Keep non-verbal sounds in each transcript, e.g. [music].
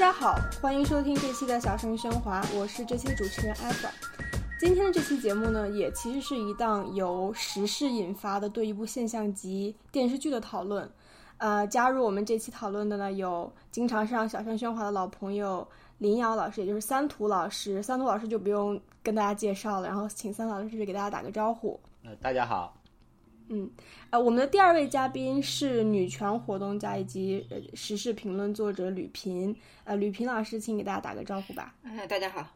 大家好，欢迎收听这期的小声喧哗，我是这期主持人艾弗。今天的这期节目呢，也其实是一档由时事引发的对一部现象级电视剧的讨论。呃，加入我们这期讨论的呢，有经常上小声喧哗的老朋友林瑶老师，也就是三图老师。三图老师就不用跟大家介绍了，然后请三老师给大家打个招呼。呃，大家好。嗯，呃，我们的第二位嘉宾是女权活动家以及呃时事评论作者吕萍。呃，吕萍老师，请给大家打个招呼吧。哎，大家好。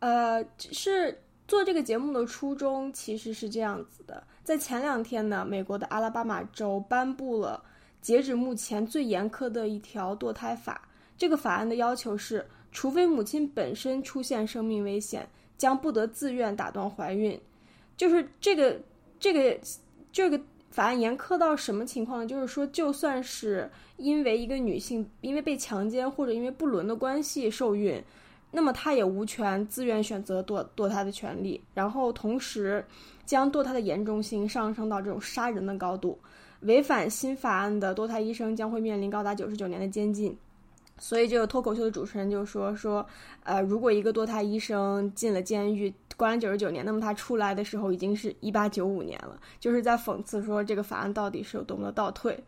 呃，是。做这个节目的初衷其实是这样子的，在前两天呢，美国的阿拉巴马州颁布了截止目前最严苛的一条堕胎法。这个法案的要求是，除非母亲本身出现生命危险，将不得自愿打断怀孕。就是这个这个这个法案严苛到什么情况呢？就是说，就算是因为一个女性因为被强奸或者因为不伦的关系受孕。那么她也无权自愿选择堕堕胎的权利，然后同时将堕胎的严重性上升到这种杀人的高度，违反新法案的堕胎医生将会面临高达九十九年的监禁。所以这个脱口秀的主持人就说说，呃，如果一个堕胎医生进了监狱关了九十九年，那么他出来的时候已经是一八九五年了，就是在讽刺说这个法案到底是有多么的倒退。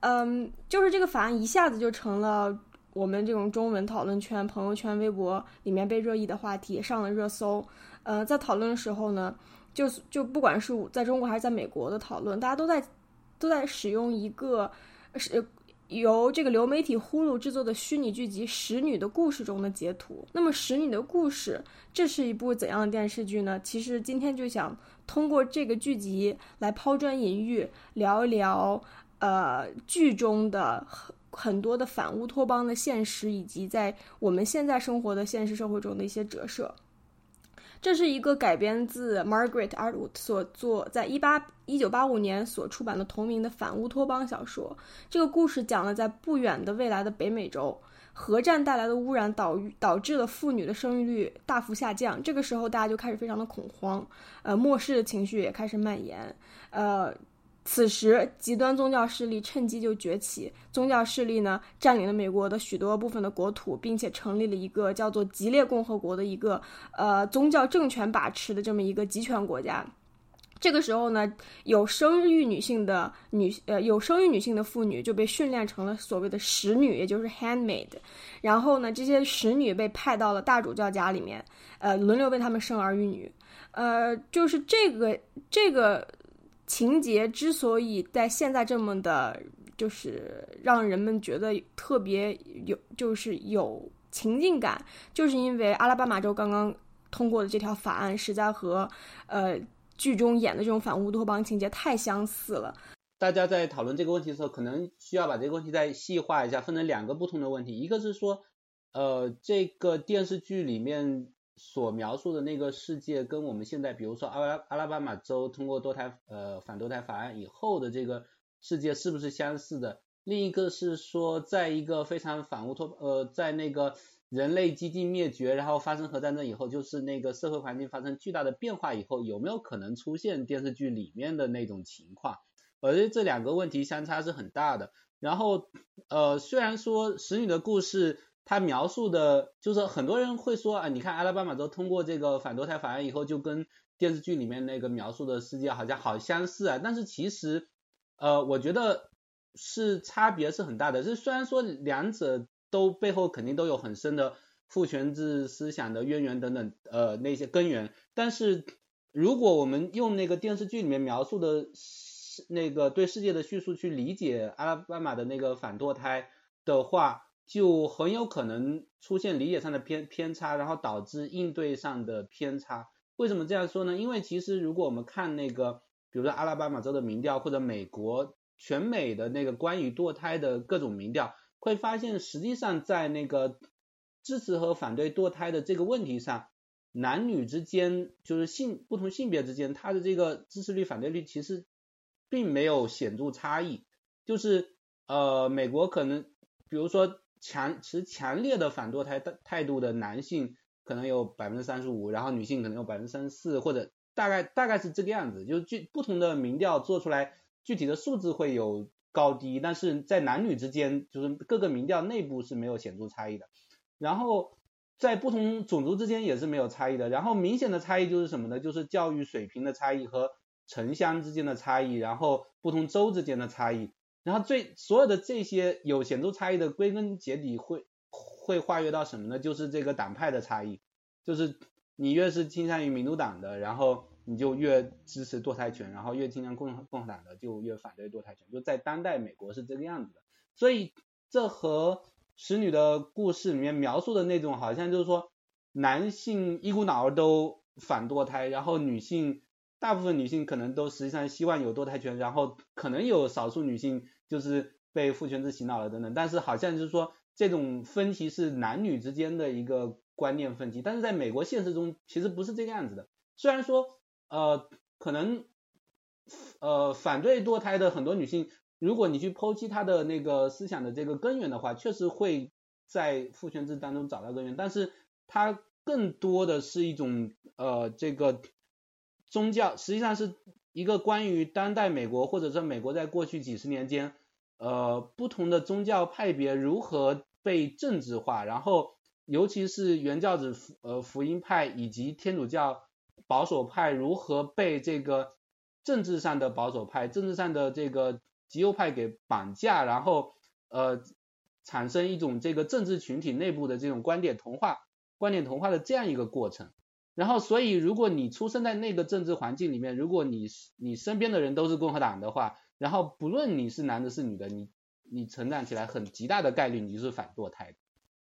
嗯，就是这个法案一下子就成了。我们这种中文讨论圈、朋友圈、微博里面被热议的话题上了热搜。呃，在讨论的时候呢，就是就不管是在中国还是在美国的讨论，大家都在都在使用一个是由这个流媒体呼噜制作的虚拟剧集《使女的故事》中的截图。那么，《使女的故事》这是一部怎样的电视剧呢？其实今天就想通过这个剧集来抛砖引玉，聊一聊呃剧中的。很很多的反乌托邦的现实，以及在我们现在生活的现实社会中的一些折射。这是一个改编自 Margaret Atwood 所作，在一八一九八五年所出版的同名的反乌托邦小说。这个故事讲了在不远的未来的北美洲，核战带来的污染导导致了妇女的生育率大幅下降。这个时候，大家就开始非常的恐慌，呃，末世的情绪也开始蔓延，呃。此时，极端宗教势力趁机就崛起。宗教势力呢，占领了美国的许多部分的国土，并且成立了一个叫做“吉列共和国”的一个呃宗教政权把持的这么一个集权国家。这个时候呢，有生育女性的女呃有生育女性的妇女就被训练成了所谓的使女，也就是 handmaid。然后呢，这些使女被派到了大主教家里面，呃，轮流为他们生儿育女。呃，就是这个这个。情节之所以在现在这么的，就是让人们觉得特别有，就是有情境感，就是因为阿拉巴马州刚刚通过的这条法案，实在和呃剧中演的这种反乌托邦情节太相似了。大家在讨论这个问题的时候，可能需要把这个问题再细化一下，分成两个不同的问题，一个是说，呃，这个电视剧里面。所描述的那个世界跟我们现在，比如说阿拉阿拉巴马州通过堕胎呃反堕胎法案以后的这个世界是不是相似的？另一个是说，在一个非常反乌托呃，在那个人类几近灭绝，然后发生核战争以后，就是那个社会环境发生巨大的变化以后，有没有可能出现电视剧里面的那种情况？我觉得这两个问题相差是很大的。然后呃，虽然说使女的故事。它描述的，就是很多人会说啊，你看阿拉巴马州通过这个反堕胎法案以后，就跟电视剧里面那个描述的世界好像好相似啊。但是其实，呃，我觉得是差别是很大的。是虽然说两者都背后肯定都有很深的父权制思想的渊源等等，呃，那些根源。但是如果我们用那个电视剧里面描述的，那个对世界的叙述去理解阿拉巴马的那个反堕胎的话，就很有可能出现理解上的偏偏差，然后导致应对上的偏差。为什么这样说呢？因为其实如果我们看那个，比如说阿拉巴马州的民调，或者美国全美的那个关于堕胎的各种民调，会发现实际上在那个支持和反对堕胎的这个问题上，男女之间就是性不同性别之间，它的这个支持率、反对率其实并没有显著差异。就是呃，美国可能比如说。强持强烈的反堕胎的态度的男性可能有百分之三十五，然后女性可能有百分之三十四，或者大概大概是这个样子。就是具不同的民调做出来，具体的数字会有高低，但是在男女之间，就是各个民调内部是没有显著差异的。然后在不同种族之间也是没有差异的。然后明显的差异就是什么呢？就是教育水平的差异和城乡之间的差异，然后不同州之间的差异。然后最所有的这些有显著差异的，归根结底会会化约到什么呢？就是这个党派的差异，就是你越是倾向于民主党的，然后你就越支持堕胎权，然后越倾向共共和党的就越反对堕胎权。就在当代美国是这个样子的，所以这和使女的故事里面描述的那种，好像就是说男性一股脑儿都反堕胎，然后女性。大部分女性可能都实际上希望有堕胎权，然后可能有少数女性就是被父权制洗脑了等等，但是好像就是说这种分歧是男女之间的一个观念分歧，但是在美国现实中其实不是这个样子的。虽然说呃可能呃反对堕胎的很多女性，如果你去剖析她的那个思想的这个根源的话，确实会在父权制当中找到根源，但是它更多的是一种呃这个。宗教实际上是一个关于当代美国，或者说美国在过去几十年间，呃，不同的宗教派别如何被政治化，然后尤其是原教旨福呃福音派以及天主教保守派如何被这个政治上的保守派、政治上的这个极右派给绑架，然后呃产生一种这个政治群体内部的这种观点同化、观点同化的这样一个过程。然后，所以如果你出生在那个政治环境里面，如果你你身边的人都是共和党的话，然后不论你是男的是女的，你你成长起来很极大的概率你就是反堕胎的。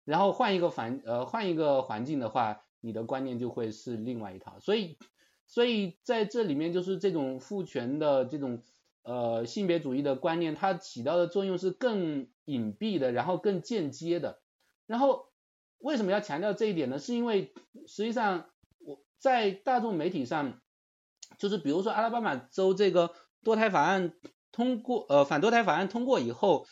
然后换一个环呃换一个环境的话，你的观念就会是另外一套。所以所以在这里面就是这种父权的这种呃性别主义的观念，它起到的作用是更隐蔽的，然后更间接的。然后为什么要强调这一点呢？是因为实际上我。在大众媒体上，就是比如说阿拉巴马州这个堕胎法案通过，呃，反堕胎法案通过以后，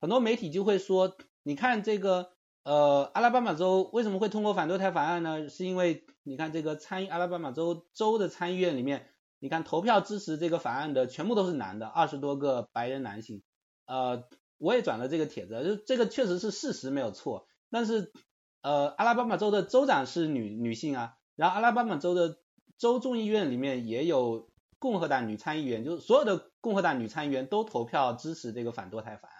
很多媒体就会说，你看这个，呃，阿拉巴马州为什么会通过反堕胎法案呢？是因为你看这个参议阿拉巴马州州的参议院里面，你看投票支持这个法案的全部都是男的，二十多个白人男性，呃，我也转了这个帖子，就这个确实是事实没有错，但是，呃，阿拉巴马州的州长是女女性啊。然后阿拉巴马州的州众议院里面也有共和党女参议员，就是所有的共和党女参议员都投票支持这个反堕胎法案。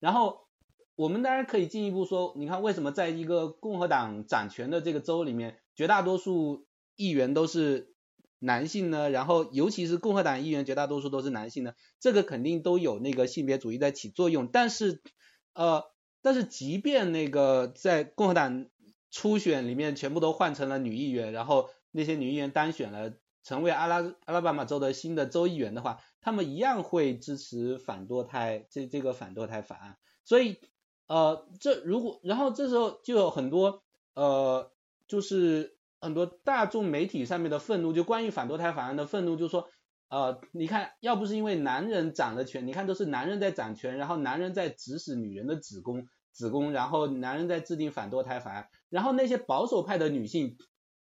然后我们当然可以进一步说，你看为什么在一个共和党掌权的这个州里面，绝大多数议员都是男性呢？然后尤其是共和党议员绝大多数都是男性呢？这个肯定都有那个性别主义在起作用。但是呃，但是即便那个在共和党。初选里面全部都换成了女议员，然后那些女议员当选了，成为阿拉阿拉巴马州的新的州议员的话，他们一样会支持反堕胎这这个反堕胎法案。所以呃，这如果然后这时候就有很多呃，就是很多大众媒体上面的愤怒，就关于反堕胎法案的愤怒，就说呃，你看要不是因为男人掌了权，你看都是男人在掌权，然后男人在指使女人的子宫。子宫，然后男人在制定反堕胎法案，然后那些保守派的女性，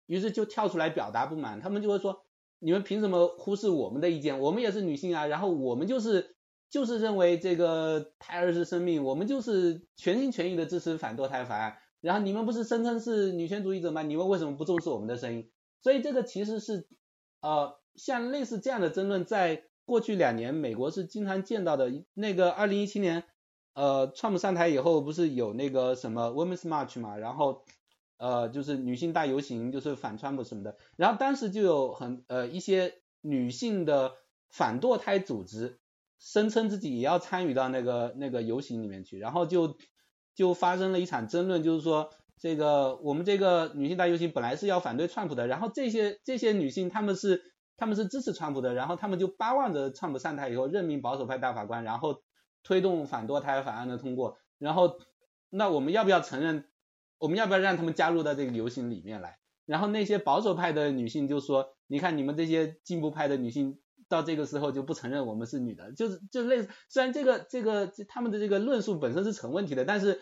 于是就跳出来表达不满，他们就会说，你们凭什么忽视我们的意见？我们也是女性啊，然后我们就是就是认为这个胎儿是生命，我们就是全心全意的支持反堕胎法案，然后你们不是声称是女权主义者吗？你们为什么不重视我们的声音？所以这个其实是呃，像类似这样的争论，在过去两年美国是经常见到的，那个二零一七年。呃，川普上台以后不是有那个什么 Women's March 嘛，然后呃就是女性大游行，就是反川普什么的，然后当时就有很呃一些女性的反堕胎组织声称自己也要参与到那个那个游行里面去，然后就就发生了一场争论，就是说这个我们这个女性大游行本来是要反对川普的，然后这些这些女性她们是她们是支持川普的，然后她们就巴望着川普上台以后任命保守派大法官，然后。推动反堕胎法案的通过，然后那我们要不要承认？我们要不要让他们加入到这个游行里面来？然后那些保守派的女性就说：“你看你们这些进步派的女性到这个时候就不承认我们是女的，就是就类似。虽然这个这个他们的这个论述本身是成问题的，但是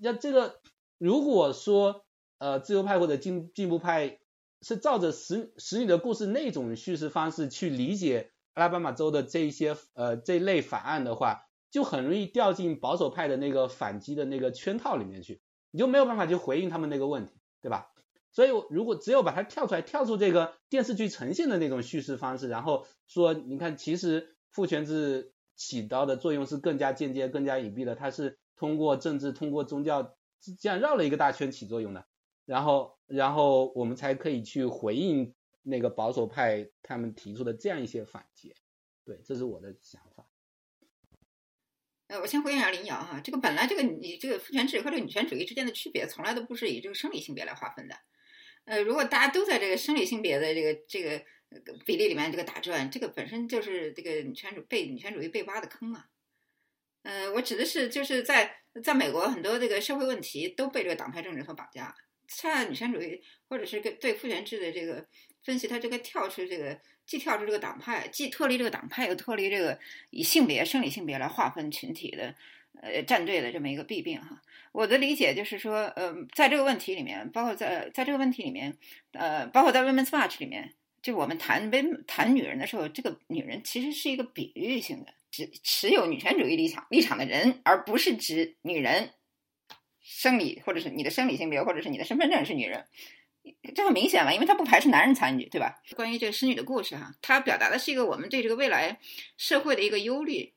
要这个如果说呃自由派或者进进步派是照着使使女的故事那种叙事方式去理解阿拉巴马州的这一些呃这类法案的话。就很容易掉进保守派的那个反击的那个圈套里面去。你就没有办法去回应他们那个问题，对吧？所以如果只有把它跳出来，跳出这个电视剧呈现的那种叙事方式，然后说，你看，其实父权制起到的作用是更加间接、更加隐蔽的，它是通过政治、通过宗教这样绕了一个大圈起作用的，然后，然后我们才可以去回应那个保守派他们提出的这样一些反击。对，这是我的想法。呃，我先回应一下林瑶哈，这个本来这个你这个父权制和这个女权主义之间的区别，从来都不是以这个生理性别来划分的。呃，如果大家都在这个生理性别的这个这个比例里面这个打转，这个本身就是这个女权主被女权主义被挖的坑啊。呃，我指的是就是在在美国很多这个社会问题都被这个党派政治所绑架，恰恰女权主义或者是对父权制的这个分析，它这个跳出这个。既跳出这个党派，既脱离这个党派，又脱离这个以性别、生理性别来划分群体的，呃，站队的这么一个弊病哈。我的理解就是说，呃，在这个问题里面，包括在在这个问题里面，呃，包括在 Women's March 里面，就我们谈 women 谈女人的时候，这个女人其实是一个比喻性的，只持有女权主义立场立场的人，而不是指女人生理或者是你的生理性别，或者是你的身份证是女人。这很明显嘛，因为他不排斥男人参与，对吧？关于这个使女的故事哈，它表达的是一个我们对这个未来社会的一个忧虑。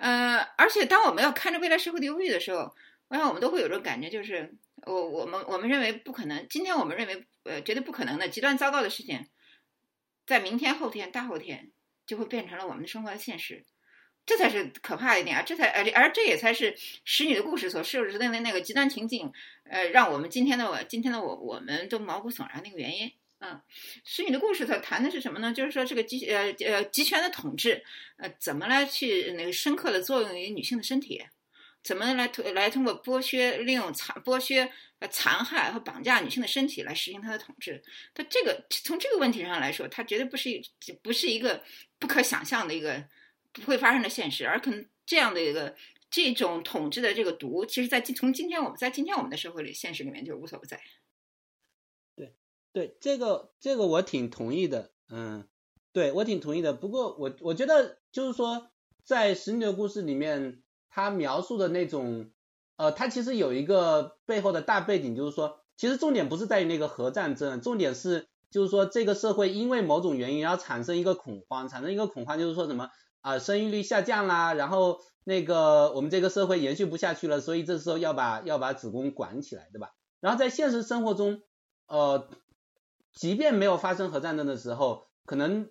呃，而且当我们要看着未来社会的忧郁的时候，我想我们都会有这种感觉，就是我我们我们认为不可能，今天我们认为呃绝对不可能的极端糟糕的事情，在明天、后天、大后天就会变成了我们的生活的现实。这才是可怕的一点啊！这才而而这也才是使女的故事所设置的那个极端情境，呃，让我们今天的我今天的我我们都毛骨悚然那个原因。嗯，使女的故事它谈的是什么呢？就是说这个集呃呃集权的统治，呃，怎么来去那个深刻的作用于女性的身体？怎么来通来通过剥削、利用残剥削、呃残害和绑架女性的身体来实行它的统治？他这个从这个问题上来说，它绝对不是一不是一个不可想象的一个。不会发生的现实，而可能这样的一个这种统治的这个毒，其实，在今从今天我们在今天我们的社会里现实里面就无所不在。对，这个这个我挺同意的，嗯，对我挺同意的。不过我我觉得就是说，在《使女的故事》里面，他描述的那种，呃，他其实有一个背后的大背景，就是说，其实重点不是在于那个核战争，重点是就是说这个社会因为某种原因然后产生一个恐慌，产生一个恐慌，就是说什么？啊，生育率下降啦，然后那个我们这个社会延续不下去了，所以这时候要把要把子宫管起来，对吧？然后在现实生活中，呃，即便没有发生核战争的时候，可能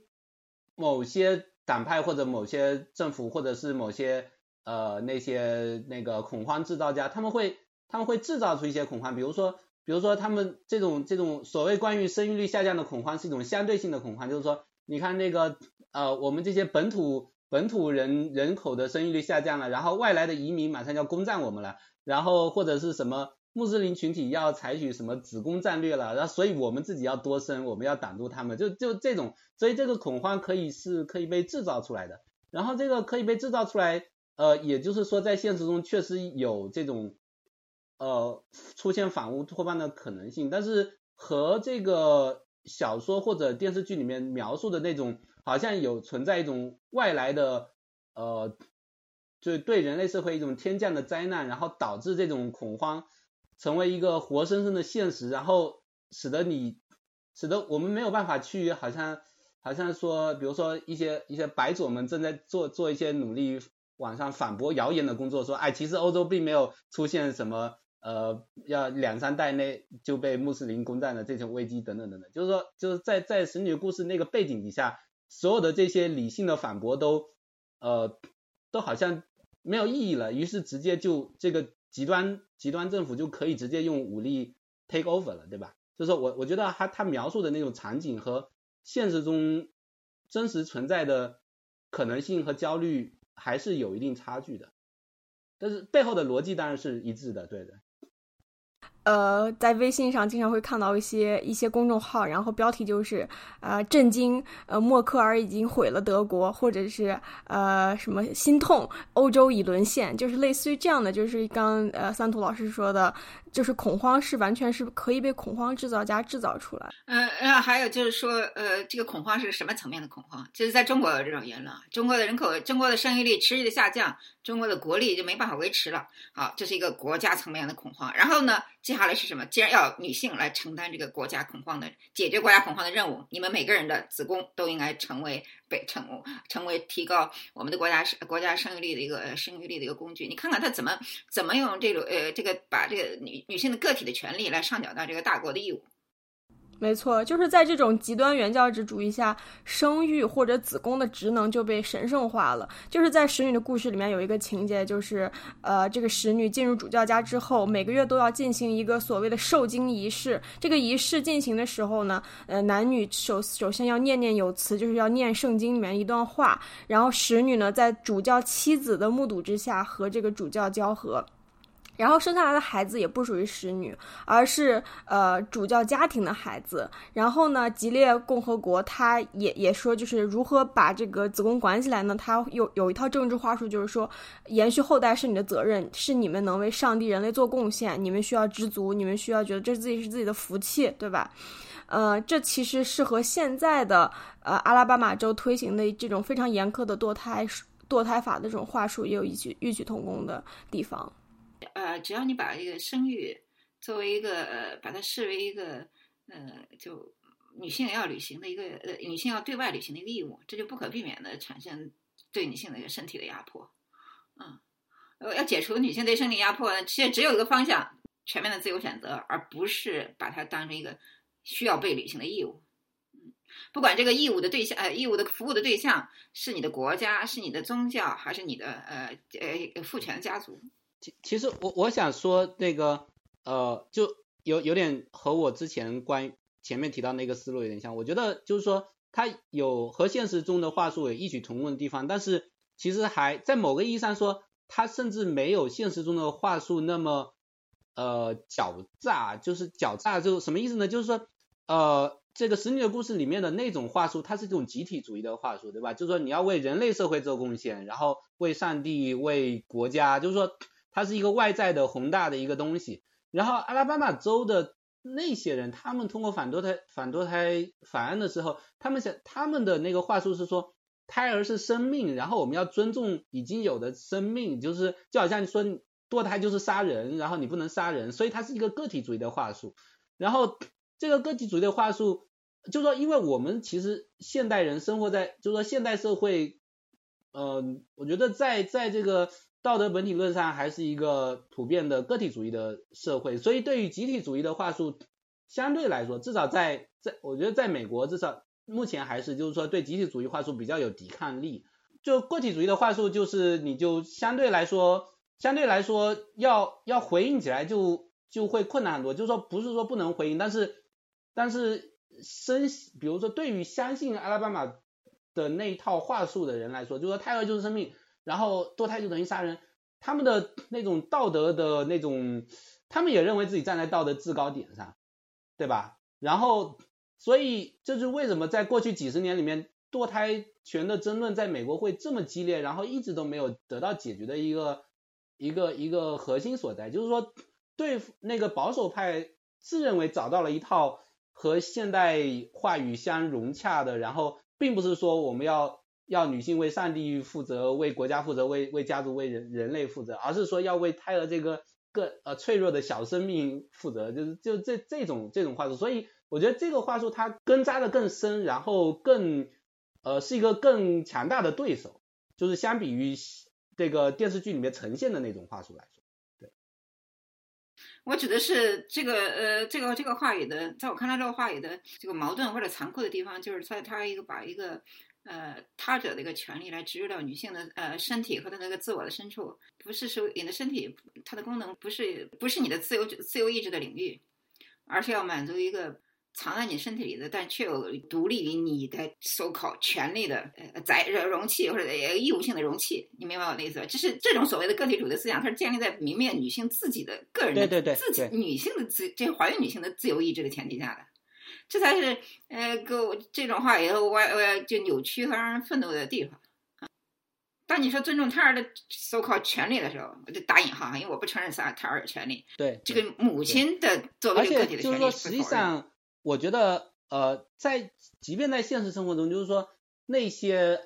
某些党派或者某些政府或者是某些呃那些那个恐慌制造家，他们会他们会制造出一些恐慌，比如说比如说他们这种这种所谓关于生育率下降的恐慌是一种相对性的恐慌，就是说你看那个呃我们这些本土。本土人人口的生育率下降了，然后外来的移民马上要攻占我们了，然后或者是什么穆斯林群体要采取什么子宫战略了，然后所以我们自己要多生，我们要挡住他们，就就这种，所以这个恐慌可以是可以被制造出来的，然后这个可以被制造出来，呃，也就是说在现实中确实有这种呃出现反乌托邦的可能性，但是和这个小说或者电视剧里面描述的那种。好像有存在一种外来的，呃，就对人类社会一种天降的灾难，然后导致这种恐慌成为一个活生生的现实，然后使得你，使得我们没有办法去，好像，好像说，比如说一些一些白左们正在做做一些努力，网上反驳谣言的工作，说，哎，其实欧洲并没有出现什么，呃，要两三代内就被穆斯林攻占的这种危机等等等等，就是说，就是在在神女故事那个背景底下。所有的这些理性的反驳都，呃，都好像没有意义了，于是直接就这个极端极端政府就可以直接用武力 take over 了，对吧？就是我我觉得他他描述的那种场景和现实中真实存在的可能性和焦虑还是有一定差距的，但是背后的逻辑当然是一致的，对的。呃，在微信上经常会看到一些一些公众号，然后标题就是呃震惊，呃默克尔已经毁了德国，或者是呃什么心痛，欧洲已沦陷，就是类似于这样的，就是刚呃三图老师说的就是恐慌是完全是可以被恐慌制造家制造出来。呃，然后还有就是说，呃，这个恐慌是什么层面的恐慌？就是在中国有这种言论，中国的人口、中国的生育率持续的下降，中国的国力就没办法维持了。好，这是一个国家层面的恐慌。然后呢，接下来是什么？既然要女性来承担这个国家恐慌的解决国家恐慌的任务，你们每个人的子宫都应该成为被成成为提高我们的国家生国家生育率的一个生育率的一个工具。你看看他怎么怎么用这种呃这个把这个女女性的个体的权利来上缴到这个大国的义务。没错，就是在这种极端原教旨主义下，生育或者子宫的职能就被神圣化了。就是在使女的故事里面有一个情节，就是呃，这个使女进入主教家之后，每个月都要进行一个所谓的受精仪式。这个仪式进行的时候呢，呃，男女首首先要念念有词，就是要念圣经里面一段话，然后使女呢在主教妻子的目睹之下和这个主教交合。然后生下来的孩子也不属于使女，而是呃主教家庭的孩子。然后呢，吉列共和国他也也说，就是如何把这个子宫管起来呢？他有有一套政治话术，就是说，延续后代是你的责任，是你们能为上帝人类做贡献，你们需要知足，你们需要觉得这自己是自己的福气，对吧？呃，这其实是和现在的呃阿拉巴马州推行的这种非常严苛的堕胎堕胎法的这种话术也有异曲异曲同工的地方。呃，只要你把这个生育作为一个呃，把它视为一个呃，就女性要履行的一个呃，女性要对外履行的一个义务，这就不可避免的产生对女性的一个身体的压迫。嗯，呃，要解除女性对身体压迫，其实只有一个方向：全面的自由选择，而不是把它当成一个需要被履行的义务。嗯，不管这个义务的对象呃，义务的服务的对象是你的国家，是你的宗教，还是你的呃呃父权家族。其其实我我想说那个呃，就有有点和我之前关前面提到那个思路有点像。我觉得就是说，它有和现实中的话术有异曲同工的地方，但是其实还在某个意义上说，它甚至没有现实中的话术那么呃狡诈。就是狡诈，就什么意思呢？就是说呃，这个《使女的故事》里面的那种话术，它是这种集体主义的话术，对吧？就是说你要为人类社会做贡献，然后为上帝、为国家，就是说。它是一个外在的宏大的一个东西，然后阿拉巴马州的那些人，他们通过反堕胎反堕胎法案的时候，他们想他们的那个话术是说，胎儿是生命，然后我们要尊重已经有的生命，就是就好像说堕胎就是杀人，然后你不能杀人，所以它是一个个体主义的话术。然后这个个体主义的话术，就说，因为我们其实现代人生活在，就说现代社会，嗯，我觉得在在这个。道德本体论上还是一个普遍的个体主义的社会，所以对于集体主义的话术，相对来说，至少在在我觉得在美国，至少目前还是就是说对集体主义话术比较有抵抗力。就个体主义的话术，就是你就相对来说，相对来说要要回应起来就就会困难很多。就是说不是说不能回应，但是但是深，比如说对于相信阿拉巴马的那一套话术的人来说，就说胎儿就是生命。然后堕胎就等于杀人，他们的那种道德的那种，他们也认为自己站在道德制高点上，对吧？然后，所以这是为什么在过去几十年里面，堕胎权的争论在美国会这么激烈，然后一直都没有得到解决的一个一个一个核心所在，就是说，对那个保守派自认为找到了一套和现代话语相融洽的，然后并不是说我们要。要女性为上帝负责，为国家负责，为为家族、为人人类负责，而是说要为胎儿这个个呃脆弱的小生命负责，就是就这这种这种话术。所以我觉得这个话术它根扎的更深，然后更呃是一个更强大的对手，就是相比于这个电视剧里面呈现的那种话术来说。对，我指的是这个呃这个这个话语的，在我看来这个话语的这个矛盾或者残酷的地方，就是在它一个把一个。呃，他者的一个权利来植入到女性的呃身体和她那个自我的深处，不是说你的身体它的功能不是不是你的自由自由意志的领域，而是要满足一个藏在你身体里的，但却有独立于你的所考权利的呃载容器或者义务性的容器。你明白我的意思吧？就是这种所谓的个体主义的思想，它是建立在明灭女性自己的个人的自己女性的自这怀孕女性的自由意志的前提下的。这才是呃，给我这种话以后歪歪就扭曲和让人愤怒的地方。当你说尊重胎儿的所靠权利的时候，我就打引号，因为我不承认啥胎儿有权利。对，这个母亲的作为一个个体的权利且就是说，实际上，我觉得，呃，在即便在现实生活中，就是说，那些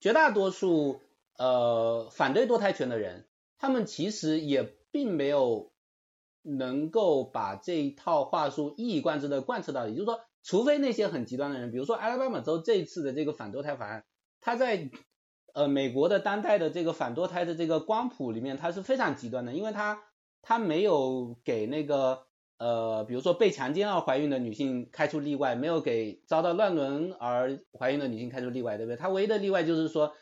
绝大多数呃反对堕胎权的人，他们其实也并没有能够把这一套话术一以贯之的贯彻到底。就是说，除非那些很极端的人，比如说阿拉巴马州这一次的这个反堕胎法案，它在呃美国的当代的这个反堕胎的这个光谱里面，它是非常极端的，因为它它没有给那个呃，比如说被强奸而怀孕的女性开出例外，没有给遭到乱伦而怀孕的女性开出例外，对不对？它唯一的例外就是说，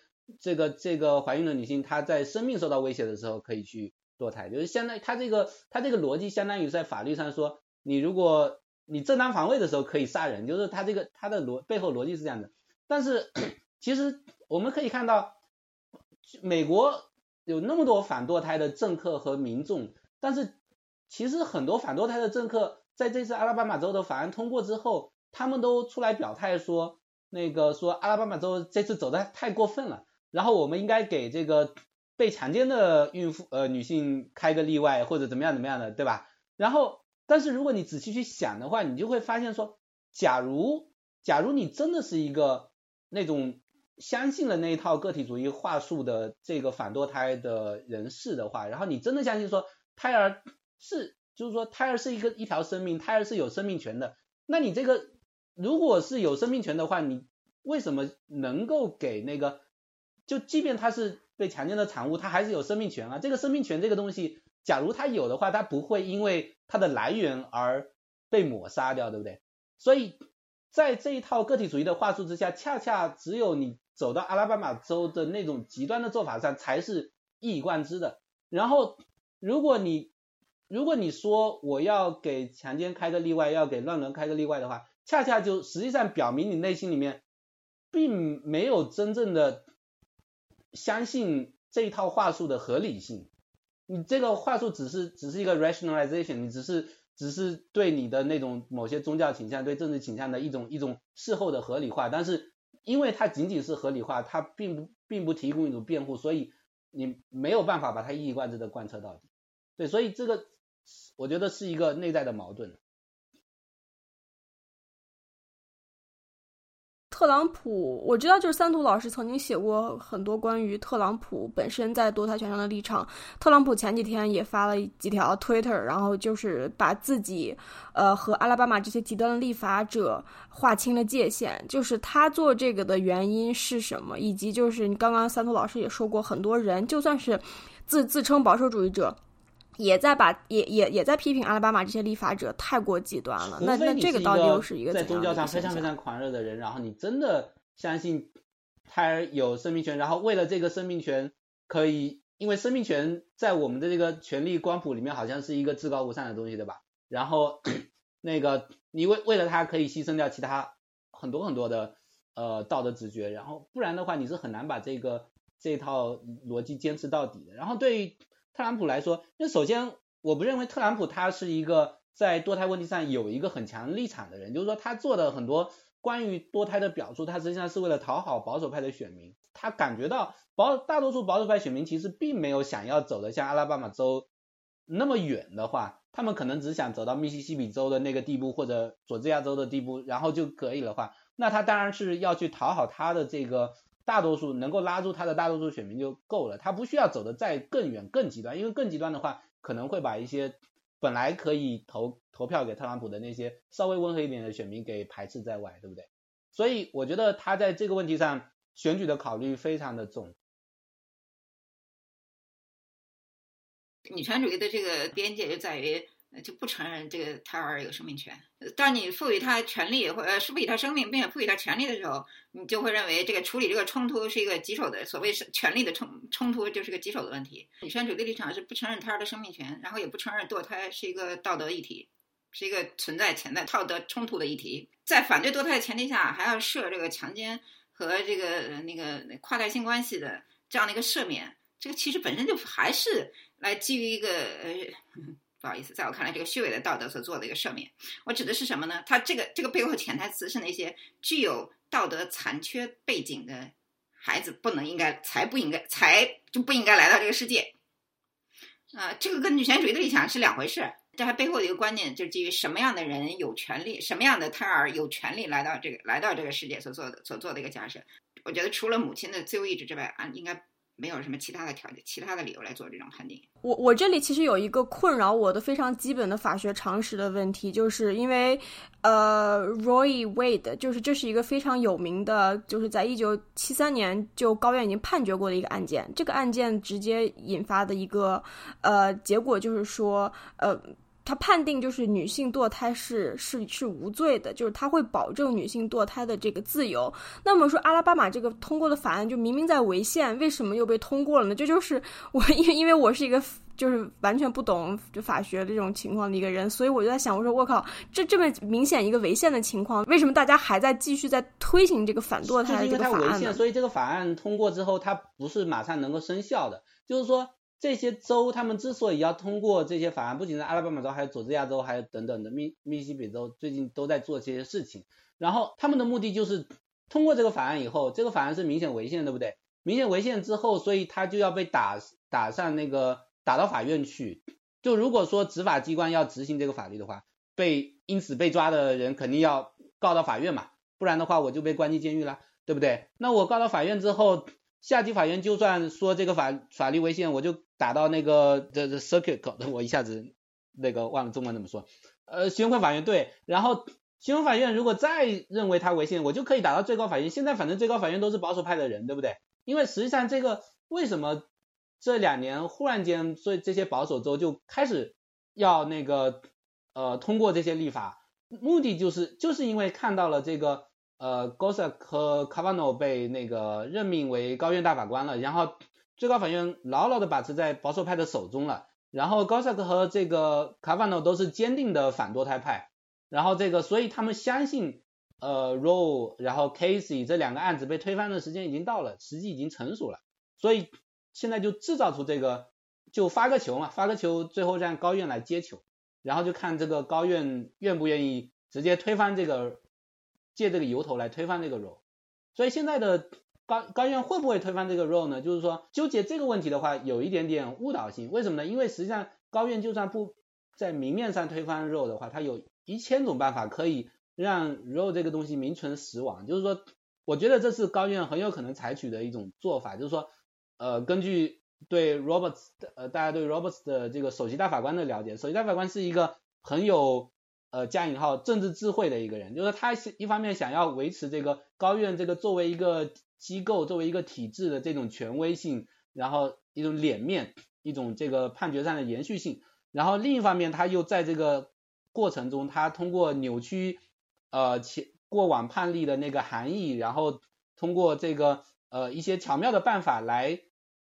这个这个怀孕的女性她在生命受到威胁的时候可以去堕胎，就是相当于它这个它这个逻辑相当于在法律上说，你如果你正当防卫的时候可以杀人，就是它这个它的逻背后逻辑是这样的。但是其实我们可以看到，美国有那么多反堕胎的政客和民众，但是其实很多反堕胎的政客在这次阿拉巴马州的法案通过之后，他们都出来表态说，那个说阿拉巴马州这次走的太过分了，然后我们应该给这个被强奸的孕妇呃女性开个例外或者怎么样怎么样的，对吧？然后，但是如果你仔细去想的话，你就会发现说，假如假如你真的是一个那种相信了那一套个体主义话术的这个反堕胎的人士的话，然后你真的相信说胎儿是，就是说胎儿是一个一条生命，胎儿是有生命权的，那你这个如果是有生命权的话，你为什么能够给那个，就即便他是被强奸的产物，他还是有生命权啊？这个生命权这个东西，假如他有的话，他不会因为它的来源而被抹杀掉，对不对？所以在这一套个体主义的话术之下，恰恰只有你走到阿拉巴马州的那种极端的做法上，才是一以贯之的。然后，如果你如果你说我要给强奸开个例外，要给乱伦开个例外的话，恰恰就实际上表明你内心里面并没有真正的相信这一套话术的合理性。你这个话术只是只是一个 rationalization，你只是只是对你的那种某些宗教倾向、对政治倾向的一种一种事后的合理化，但是因为它仅仅是合理化，它并不并不提供一种辩护，所以你没有办法把它一以贯之的贯彻到底。对，所以这个我觉得是一个内在的矛盾。特朗普，我知道，就是三图老师曾经写过很多关于特朗普本身在堕胎权上的立场。特朗普前几天也发了几条 Twitter，然后就是把自己，呃，和阿拉巴马这些极端的立法者划清了界限。就是他做这个的原因是什么，以及就是你刚刚三图老师也说过，很多人就算是自自称保守主义者。也在把也也也在批评阿拉巴马这些立法者太过极端了。那那这个到底又是一个在宗教上非常非常狂热的人，然后你真的相信胎儿有生命权，然后为了这个生命权可以，因为生命权在我们的这个权利光谱里面好像是一个至高无上的东西，对吧？然后 [clears throat] 那个你为为了它可以牺牲掉其他很多很多的呃道德直觉，然后不然的话你是很难把这个这套逻辑坚持到底的。然后对于特朗普来说，那首先我不认为特朗普他是一个在堕胎问题上有一个很强立场的人，就是说他做的很多关于堕胎的表述，他实际上是为了讨好保守派的选民。他感觉到保大多数保守派选民其实并没有想要走的像阿拉巴马州那么远的话，他们可能只想走到密西西比州的那个地步或者佐治亚州的地步，然后就可以的话，那他当然是要去讨好他的这个。大多数能够拉住他的大多数选民就够了，他不需要走的再更远、更极端，因为更极端的话可能会把一些本来可以投投票给特朗普的那些稍微温和一点的选民给排斥在外，对不对？所以我觉得他在这个问题上选举的考虑非常的重。女权主义的这个边界就在于。就不承认这个胎儿有生命权。当你赋予他权利或呃赋予他生命，并且赋予他权利的时候，你就会认为这个处理这个冲突是一个棘手的，所谓是权利的冲冲突就是个棘手的问题。女权主义立场是不承认胎儿的生命权，然后也不承认堕胎是一个道德议题，是一个存在潜在道德冲突的议题。在反对堕胎的前提下，还要设这个强奸和这个那个跨代性关系的这样的一个赦免，这个其实本身就还是来基于一个呃。不好意思，在我看来，这个虚伪的道德所做的一个赦免，我指的是什么呢？它这个这个背后潜台词是那些具有道德残缺背景的孩子不能应该才不应该才就不应该来到这个世界。啊，这个跟女权主义的立场是两回事。这还背后的一个观念，就是基于什么样的人有权利，什么样的胎儿有权利来到这个来到这个世界所做的所做的一个假设。我觉得除了母亲的自由意志之外，啊，应该。没有什么其他的条件、其他的理由来做这种判定。我我这里其实有一个困扰我的非常基本的法学常识的问题，就是因为，呃，Roy Wade 就是这是一个非常有名的，就是在一九七三年就高院已经判决过的一个案件。这个案件直接引发的一个呃结果就是说，呃。他判定就是女性堕胎是是是无罪的，就是他会保证女性堕胎的这个自由。那么说阿拉巴马这个通过的法案就明明在违宪，为什么又被通过了呢？这就是我 [laughs] 因为因为我是一个就是完全不懂就法学这种情况的一个人，所以我就在想，我说我靠，这这么明显一个违宪的情况，为什么大家还在继续在推行这个反堕胎这个法案呢？所以这个法案通过之后，它不是马上能够生效的，就是说。这些州他们之所以要通过这些法案，不仅是阿拉巴马州，还有佐治亚州，还有等等的密密西比州，最近都在做这些事情。然后他们的目的就是通过这个法案以后，这个法案是明显违宪，对不对？明显违宪之后，所以他就要被打打上那个打到法院去。就如果说执法机关要执行这个法律的话，被因此被抓的人肯定要告到法院嘛，不然的话我就被关进监狱了，对不对？那我告到法院之后。下级法院就算说这个法法律违宪，我就打到那个这这 circuit，搞得 [laughs] 我一下子那个忘了中文怎么说。呃，巡回法院对，然后巡回法院如果再认为它违宪，我就可以打到最高法院。现在反正最高法院都是保守派的人，对不对？因为实际上这个为什么这两年忽然间，所以这些保守州就开始要那个呃通过这些立法，目的就是就是因为看到了这个。呃 g o s a k 和 Cavano 被那个任命为高院大法官了，然后最高法院牢牢的把持在保守派的手中了。然后 g o s a k 和这个 Kavanaugh 都是坚定的反堕胎派，然后这个所以他们相信呃 Roe 然后 Casey 这两个案子被推翻的时间已经到了，时机已经成熟了，所以现在就制造出这个就发个球嘛，发个球，最后让高院来接球，然后就看这个高院愿不愿意直接推翻这个。借这个由头来推翻这个 role，所以现在的高高院会不会推翻这个 role 呢？就是说纠结这个问题的话，有一点点误导性。为什么呢？因为实际上高院就算不在明面上推翻 role 的话，它有一千种办法可以让 role 这个东西名存实亡。就是说，我觉得这是高院很有可能采取的一种做法。就是说，呃，根据对 Roberts 呃大家对 Roberts 的这个首席大法官的了解，首席大法官是一个很有。呃，加引号政治智慧的一个人，就是他一方面想要维持这个高院这个作为一个机构、作为一个体制的这种权威性，然后一种脸面，一种这个判决上的延续性，然后另一方面他又在这个过程中，他通过扭曲呃前过往判例的那个含义，然后通过这个呃一些巧妙的办法来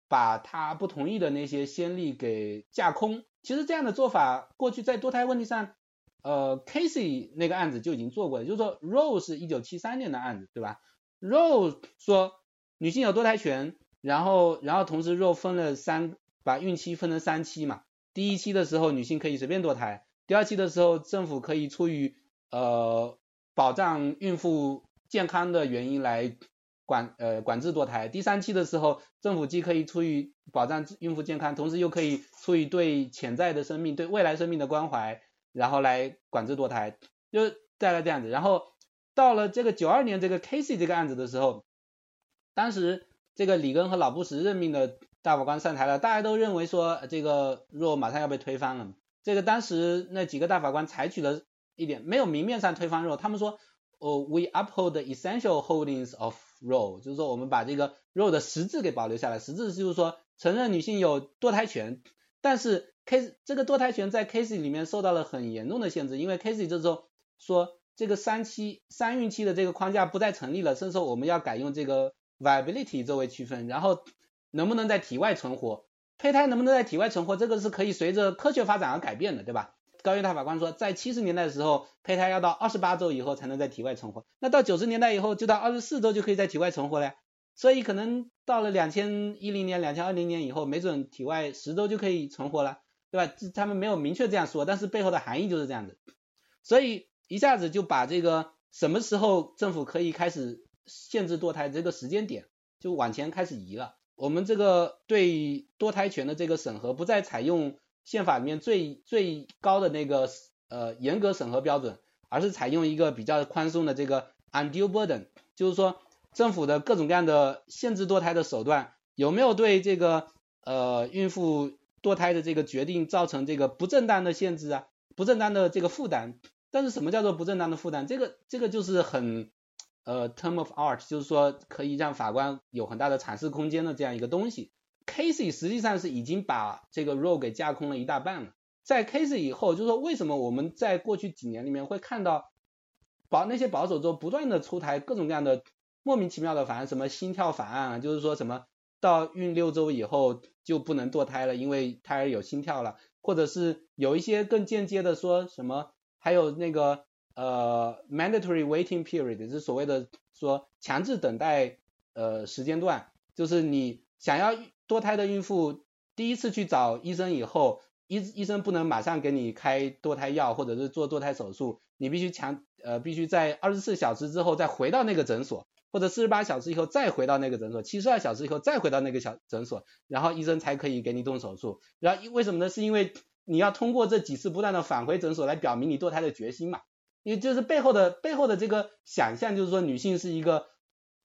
把他不同意的那些先例给架空。其实这样的做法，过去在堕胎问题上。呃，Casey 那个案子就已经做过了，就是说，Rose 是一九七三年的案子，对吧？Rose 说女性有多胎权，然后，然后同时 Roe 分了三，把孕期分成三期嘛。第一期的时候，女性可以随便堕胎；第二期的时候，政府可以出于呃保障孕妇健康的原因来管呃管制堕胎；第三期的时候，政府既可以出于保障孕妇健康，同时又可以出于对潜在的生命、对未来生命的关怀。然后来管制堕胎，就带来这样子。然后到了这个九二年这个 Casey 这个案子的时候，当时这个里根和老布什任命的大法官上台了，大家都认为说这个若马上要被推翻了。这个当时那几个大法官采取了一点没有明面上推翻若，他们说哦，We uphold the essential holdings of Roe，就是说我们把这个 Roe 的实质给保留下来，实质就是说承认女性有堕胎权，但是。Case 这个堕胎权在 Casey 里面受到了很严重的限制，因为 Casey 这时候说这个三期三孕期的这个框架不再成立了，甚至说我们要改用这个 viability 作为区分，然后能不能在体外存活，胚胎能不能在体外存活，这个是可以随着科学发展而改变的，对吧？高院大法官说，在七十年代的时候，胚胎要到二十八周以后才能在体外存活，那到九十年代以后就到二十四周就可以在体外存活了呀。所以可能到了两千一零年、两千二零年以后，没准体外十周就可以存活了。对吧？他们没有明确这样说，但是背后的含义就是这样子，所以一下子就把这个什么时候政府可以开始限制堕胎这个时间点就往前开始移了。我们这个对堕胎权的这个审核不再采用宪法里面最最高的那个呃严格审核标准，而是采用一个比较宽松的这个 undue burden，就是说政府的各种各样的限制堕胎的手段有没有对这个呃孕妇堕胎的这个决定造成这个不正当的限制啊，不正当的这个负担。但是什么叫做不正当的负担？这个这个就是很。呃，term of art 就是说可以让法官有很大的阐释空间的这样一个东西。Casey 实际上是已经把这个 role 给架空了一大半了。在 Casey 以后，就是说为什么我们在过去几年里面会看到保那些保守州不断的出台各种各样的莫名其妙的法案，什么心跳法案啊，就是说什么到孕六周以后就不能堕胎了，因为胎儿有心跳了，或者是有一些更间接的说什么，还有那个。呃，mandatory waiting period 就是所谓的说强制等待呃时间段，就是你想要堕胎的孕妇第一次去找医生以后，医医生不能马上给你开堕胎药或者是做堕胎手术，你必须强呃必须在二十四小时之后再回到那个诊所，或者四十八小时以后再回到那个诊所，七十二小时以后再回到那个小诊所，然后医生才可以给你动手术。然后为什么呢？是因为你要通过这几次不断的返回诊所来表明你堕胎的决心嘛。因为就是背后的背后的这个想象，就是说女性是一个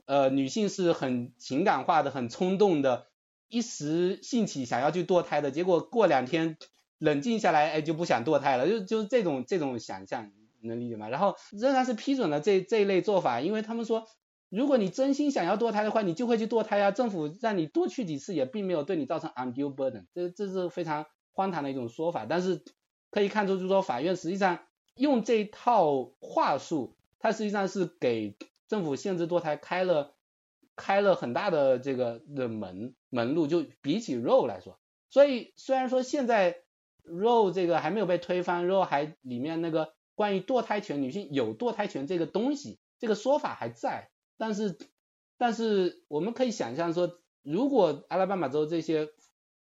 呃女性是很情感化的、很冲动的，一时兴起想要去堕胎的，结果过两天冷静下来，哎就不想堕胎了，就就是这种这种想象，能理解吗？然后仍然是批准了这这一类做法，因为他们说，如果你真心想要堕胎的话，你就会去堕胎啊，政府让你多去几次也并没有对你造成 undue burden，这这是非常荒唐的一种说法，但是可以看出，就是说法院实际上。用这套话术，它实际上是给政府限制堕胎开了开了很大的这个的门门路，就比起 Roe 来说，所以虽然说现在 Roe 这个还没有被推翻，Roe 还里面那个关于堕胎权，女性有堕胎权这个东西，这个说法还在，但是但是我们可以想象说，如果阿拉巴马州这些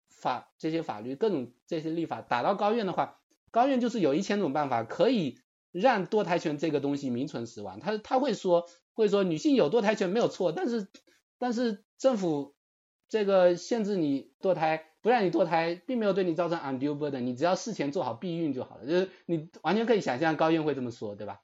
法这些法律各种这些立法打到高院的话。高院就是有一千种办法可以让堕胎权这个东西名存实亡，他他会说会说女性有堕胎权没有错，但是但是政府这个限制你堕胎，不让你堕胎，并没有对你造成 undue burden，你只要事前做好避孕就好了，就是你完全可以想象高院会这么说，对吧？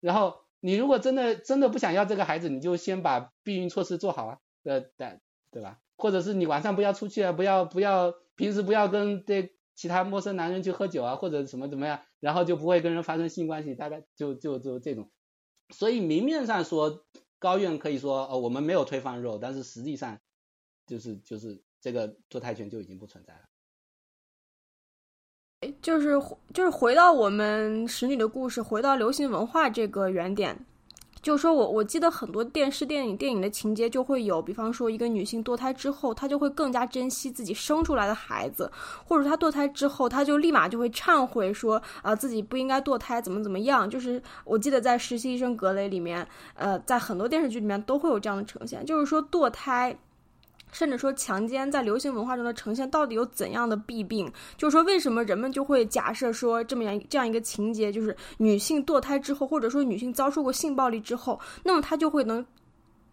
然后你如果真的真的不想要这个孩子，你就先把避孕措施做好啊，呃对对吧？或者是你晚上不要出去啊，不要不要平时不要跟这。其他陌生男人去喝酒啊，或者什么怎么样，然后就不会跟人发生性关系，大概就就就这种。所以明面上说高院可以说哦我们没有推翻肉，但是实际上就是就是这个做泰拳就已经不存在了。就是就是回到我们使女的故事，回到流行文化这个原点。就是说我我记得很多电视、电影、电影的情节就会有，比方说一个女性堕胎之后，她就会更加珍惜自己生出来的孩子，或者她堕胎之后，她就立马就会忏悔说啊自己不应该堕胎，怎么怎么样。就是我记得在《实习医生格雷》里面，呃，在很多电视剧里面都会有这样的呈现，就是说堕胎。甚至说强奸在流行文化中的呈现到底有怎样的弊病？就是说，为什么人们就会假设说这么样这样一个情节，就是女性堕胎之后，或者说女性遭受过性暴力之后，那么她就会能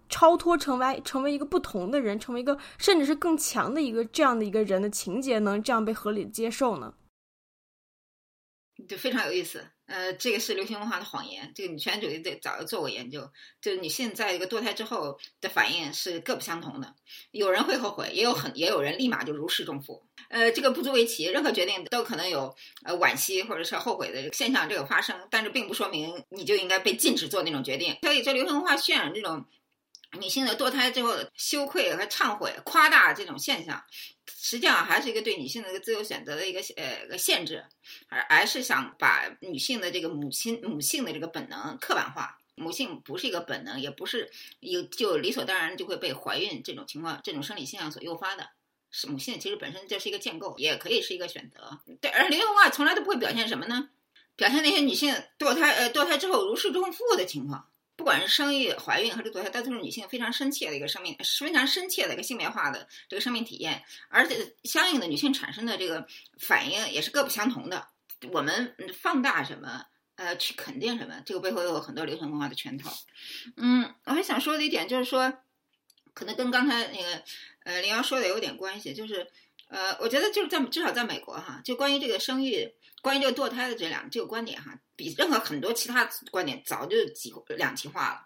超脱成为成为一个不同的人，成为一个甚至是更强的一个这样的一个人的情节，能这样被合理接受呢？就非常有意思。呃，这个是流行文化的谎言。这个女权主义的早就做过研究，就是女性在一个堕胎之后的反应是各不相同的。有人会后悔，也有很也有人立马就如释重负。呃，这个不足为奇，任何决定都可能有呃惋惜或者是后悔的现象，这个发生，但是并不说明你就应该被禁止做那种决定。所以，这流行文化渲染这种女性的堕胎之后羞愧和忏悔、夸大这种现象。实际上还是一个对女性的一个自由选择的一个呃个限制，而而是想把女性的这个母亲母性的这个本能刻板化。母性不是一个本能，也不是有就理所当然就会被怀孕这种情况、这种生理现象所诱发的。母性其实本身就是一个建构，也可以是一个选择。对，而流行文化从来都不会表现什么呢？表现那些女性堕胎呃堕胎之后如释重负的情况。不管是生育、怀孕还是堕胎，都是女性非常深切的一个生命，非常深切的一个性别化的这个生命体验，而且相应的女性产生的这个反应也是各不相同的。我们放大什么，呃，去肯定什么，这个背后有很多流行文化的圈套。嗯，我还想说的一点就是说，可能跟刚才那个呃林瑶说的有点关系，就是呃，我觉得就是在至少在美国哈，就关于这个生育、关于这个堕胎的这两这个观点哈，比任何很多其他观点早就几两极化了。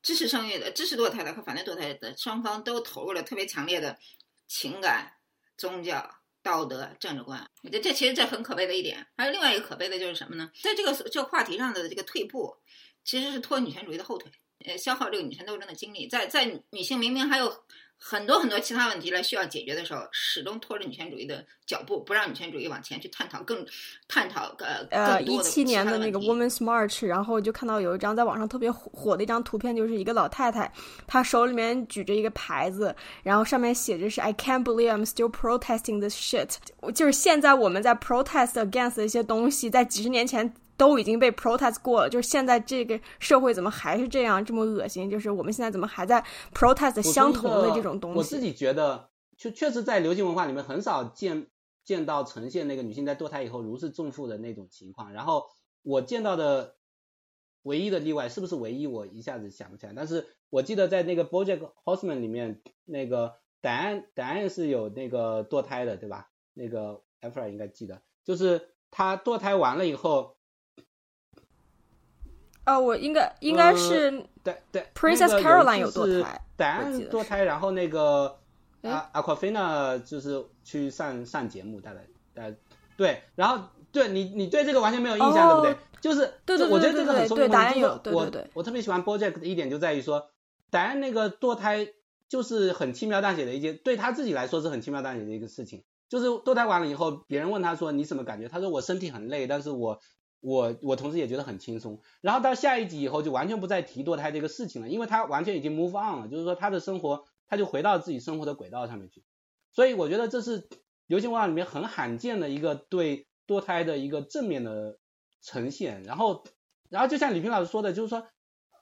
支持生育的、支持堕胎的和反对堕胎的双方都投入了特别强烈的情感、宗教、道德、政治观。我觉得这其实这很可悲的一点。还有另外一个可悲的就是什么呢？在这个这个话题上的这个退步，其实是拖女权主义的后腿，呃，消耗这个女权斗争的精力。在在女性明明还有。很多很多其他问题来需要解决的时候，始终拖着女权主义的脚步，不让女权主义往前去探讨更探讨呃呃一七年的那个 Women's March，然后就看到有一张在网上特别火的一张图片，就是一个老太太，她手里面举着一个牌子，然后上面写着是 I can't believe I'm still protesting this shit，就是现在我们在 protest against 一些东西，在几十年前。都已经被 protest 过了，就是现在这个社会怎么还是这样这么恶心？就是我们现在怎么还在 protest 相同的这种东西？我自己觉得，就确实在流行文化里面很少见见到呈现那个女性在堕胎以后如释重负的那种情况。然后我见到的唯一的例外，是不是唯一？我一下子想不起来。但是我记得在那个 BoJack Horseman 里面，那个答案答案是有那个堕胎的，对吧？那个 e f r 应该记得，就是他堕胎完了以后。哦，我应该应该是对对，Princess Caroline 有堕胎，戴安堕胎，然后那个啊，Aquafina 就是去上上节目，大概呃对，然后对你你对这个完全没有印象，对不对？就是对对对，我觉得这个很说明问题。我我特别喜欢 BoJack 的一点就在于说，戴安那个堕胎就是很轻描淡写的一件，对他自己来说是很轻描淡写的一个事情。就是堕胎完了以后，别人问他说你什么感觉？他说我身体很累，但是我。我我同时也觉得很轻松，然后到下一集以后就完全不再提堕胎这个事情了，因为他完全已经 move on 了，就是说他的生活他就回到自己生活的轨道上面去，所以我觉得这是流行文化里面很罕见的一个对堕胎的一个正面的呈现。然后然后就像李平老师说的，就是说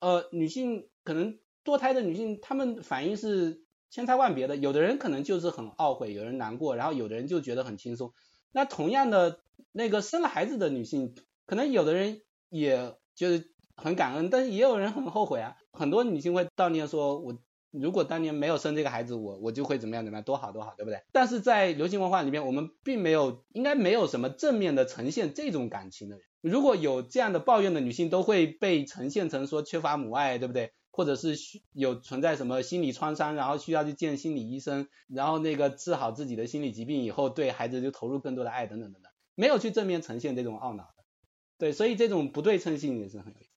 呃女性可能堕胎的女性她们反应是千差万别的，有的人可能就是很懊悔，有人难过，然后有的人就觉得很轻松。那同样的那个生了孩子的女性。可能有的人也就是很感恩，但是也有人很后悔啊。很多女性会悼念说：“我如果当年没有生这个孩子，我我就会怎么样怎么样，多好多好，对不对？”但是在流行文化里面，我们并没有，应该没有什么正面的呈现这种感情的人。如果有这样的抱怨的女性，都会被呈现成说缺乏母爱，对不对？或者是有存在什么心理创伤，然后需要去见心理医生，然后那个治好自己的心理疾病以后，对孩子就投入更多的爱等等等等，没有去正面呈现这种懊恼。对，所以这种不对称性也是很有意思。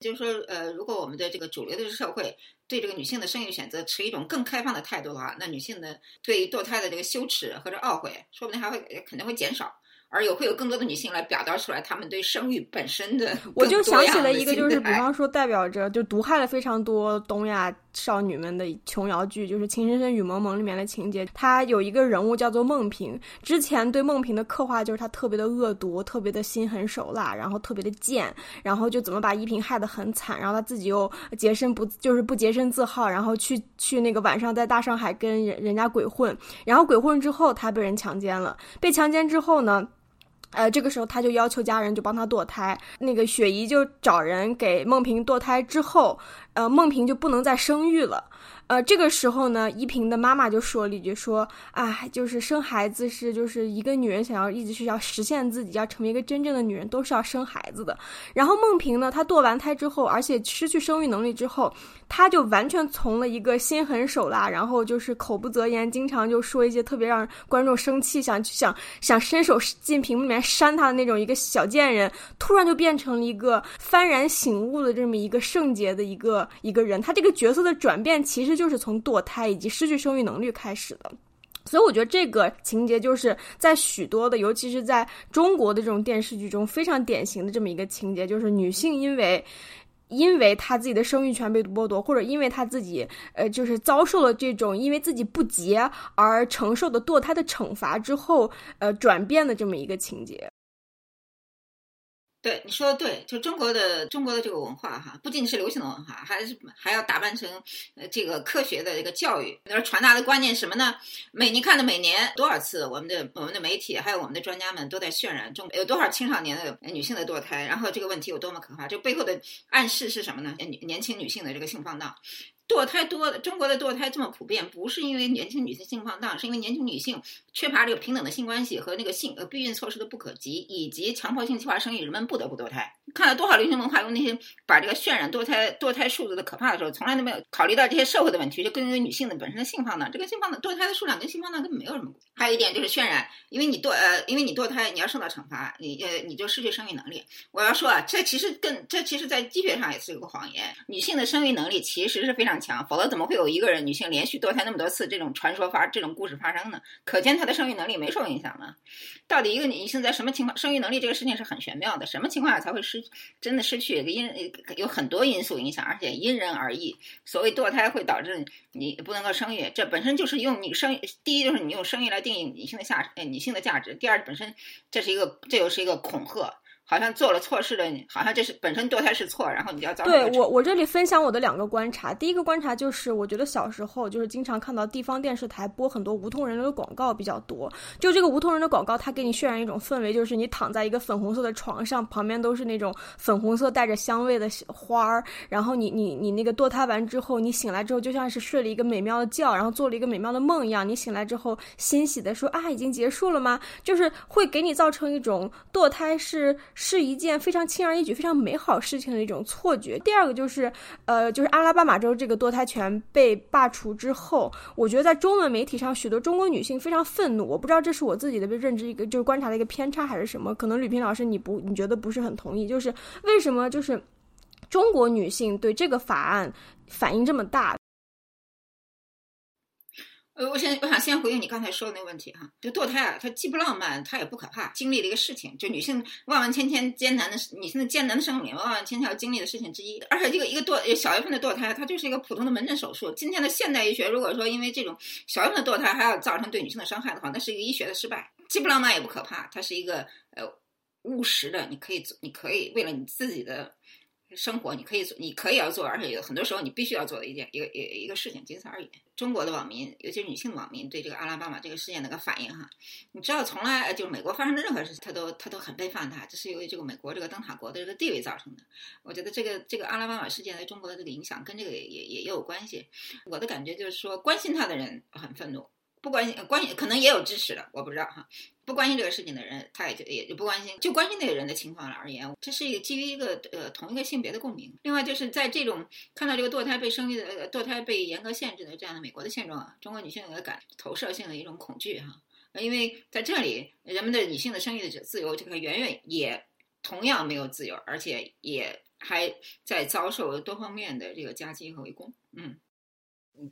就是说，呃，如果我们的这个主流的社会对这个女性的生育选择持一种更开放的态度的话，那女性的对堕胎的这个羞耻或者懊悔，说不定还会肯定会减少。而有会有更多的女性来表达出来，她们对生育本身的。我就想起了一个，就是比方说代表着就毒害了非常多东亚少女们的琼瑶剧，就是《情深深雨蒙蒙里面的情节。她有一个人物叫做孟平，之前对孟平的刻画就是她特别的恶毒，特别的心狠手辣，然后特别的贱，然后就怎么把依萍害得很惨，然后她自己又洁身不就是不洁身自好，然后去去那个晚上在大上海跟人人家鬼混，然后鬼混之后她被人强奸了，被强奸之后呢？呃，这个时候他就要求家人就帮他堕胎，那个雪姨就找人给孟萍堕胎之后，呃，孟萍就不能再生育了。呃，这个时候呢，依萍的妈妈就说了一句：“说，哎，就是生孩子是，就是一个女人想要一直是要实现自己，要成为一个真正的女人，都是要生孩子的。”然后孟萍呢，她堕完胎之后，而且失去生育能力之后，她就完全从了一个心狠手辣，然后就是口不择言，经常就说一些特别让观众生气，想去想想伸手进屏幕里面扇她的那种一个小贱人，突然就变成了一个幡然醒悟的这么一个圣洁的一个一个人。她这个角色的转变，其其实。就是从堕胎以及失去生育能力开始的，所以我觉得这个情节就是在许多的，尤其是在中国的这种电视剧中非常典型的这么一个情节，就是女性因为因为她自己的生育权被剥夺，或者因为她自己呃就是遭受了这种因为自己不洁而承受的堕胎的惩罚之后，呃转变的这么一个情节。对你说的对，就中国的中国的这个文化哈，不仅是流行的文化，还是还要打扮成呃这个科学的这个教育，那传达的观念什么呢？每你看的每年多少次，我们的我们的媒体还有我们的专家们都在渲染中有多少青少年的女性的堕胎，然后这个问题有多么可怕，这背后的暗示是什么呢？年年轻女性的这个性放荡。堕胎多，中国的堕胎这么普遍，不是因为年轻女性性放荡，是因为年轻女性缺乏这个平等的性关系和那个性呃避孕措施的不可及，以及强迫性计划生育，人们不得不堕胎。看了多少流行文化用那些把这个渲染堕胎堕胎数字的可怕的时候，从来都没有考虑到这些社会的问题，就跟女性的本身的性放荡，这个性放荡堕胎的数量跟性放荡根本没有什么。还有一点就是渲染，因为你堕呃，因为你堕胎，你要受到惩罚，你呃你就失去生育能力。我要说啊，这其实跟这其实在医学上也是一个谎言，女性的生育能力其实是非常强，否则怎么会有一个人女性连续堕胎那么多次这种传说发这种故事发生呢？可见她的生育能力没受影响吗？到底一个女性在什么情况生育能力这个事情是很玄妙的，什么情况下才会失真的失去？因有很多因素影响，而且因人而异。所谓堕胎会导致你不能够生育，这本身就是用你生第一就是你用生育来定义女性的价呃女性的价值，第二本身这是一个这又是一个恐吓。好像做了错事的你，好像这是本身堕胎是错，然后你就要遭。对我，我这里分享我的两个观察。第一个观察就是，我觉得小时候就是经常看到地方电视台播很多无痛人流的广告比较多。就这个无痛人的广告，它给你渲染一种氛围，就是你躺在一个粉红色的床上，旁边都是那种粉红色带着香味的花儿，然后你你你那个堕胎完之后，你醒来之后就像是睡了一个美妙的觉，然后做了一个美妙的梦一样。你醒来之后欣喜的说啊，已经结束了吗？就是会给你造成一种堕胎是。是一件非常轻而易举、非常美好事情的一种错觉。第二个就是，呃，就是阿拉巴马州这个堕胎权被罢除之后，我觉得在中文媒体上，许多中国女性非常愤怒。我不知道这是我自己的认知一个就是观察的一个偏差还是什么？可能吕平老师你不你觉得不是很同意？就是为什么就是中国女性对这个法案反应这么大？呃，我先我想先回应你刚才说的那个问题哈，就堕胎啊，它既不浪漫，它也不可怕，经历的一个事情，就女性万万千千艰难的女性的艰难的生命，万万千千要经历的事情之一。而且这个一个堕小月份的堕胎，它就是一个普通的门诊手术。今天的现代医学，如果说因为这种小月份的堕胎还要造成对女性的伤害的话，那是一个医学的失败，既不浪漫也不可怕，它是一个呃务实的，你可以做，你可以为了你自己的。生活你可以做，你可以要做，而且有很多时候你必须要做的一件一个一一个事情，仅此而已。中国的网民，尤其是女性网民，对这个阿拉巴马这个事件的个反应哈，你知道，从来就是美国发生的任何事情，他都他都很背叛他，这是由于这个美国这个灯塔国的这个地位造成的。我觉得这个这个阿拉巴马事件在中国的这个影响跟这个也也也有关系。我的感觉就是说，关心他的人很愤怒。不关心，关心可能也有支持的，我不知道哈。不关心这个事情的人，他也就也就不关心。就关心那个人的情况而言，这是一个基于一个呃同一个性别的共鸣。另外就是在这种看到这个堕胎被生育的堕胎被严格限制的这样的美国的现状，中国女性有个感投射性的一种恐惧哈。因为在这里，人们的女性的生育的自由，这个远远也同样没有自由，而且也还在遭受多方面的这个夹击和围攻。嗯。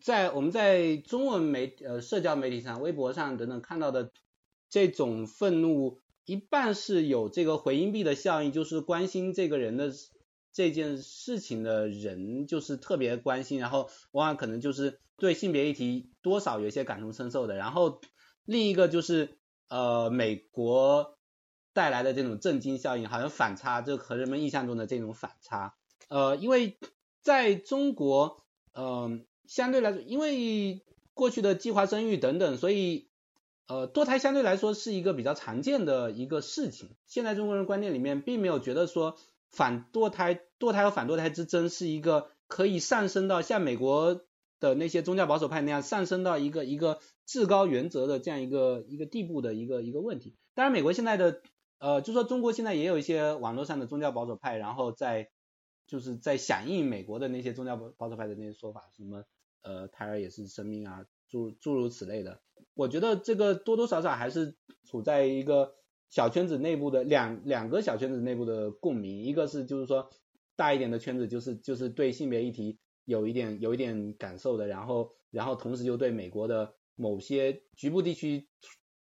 在我们在中文媒呃社交媒体上、微博上等等看到的这种愤怒，一半是有这个回音壁的效应，就是关心这个人的这件事情的人就是特别关心，然后往往可能就是对性别议题多少有些感同身受的。然后另一个就是呃美国带来的这种震惊效应，好像反差就和人们印象中的这种反差。呃，因为在中国，嗯。相对来说，因为过去的计划生育等等，所以呃堕胎相对来说是一个比较常见的一个事情。现在中国人观念里面并没有觉得说反堕胎、堕胎和反堕胎之争是一个可以上升到像美国的那些宗教保守派那样上升到一个一个至高原则的这样一个一个地步的一个一个问题。当然，美国现在的呃，就说中国现在也有一些网络上的宗教保守派，然后在就是在响应美国的那些宗教保保守派的那些说法，什么。呃，胎儿也是生命啊，诸诸如此类的。我觉得这个多多少少还是处在一个小圈子内部的两两个小圈子内部的共鸣，一个是就是说大一点的圈子，就是就是对性别议题有一点有一点感受的，然后然后同时又对美国的某些局部地区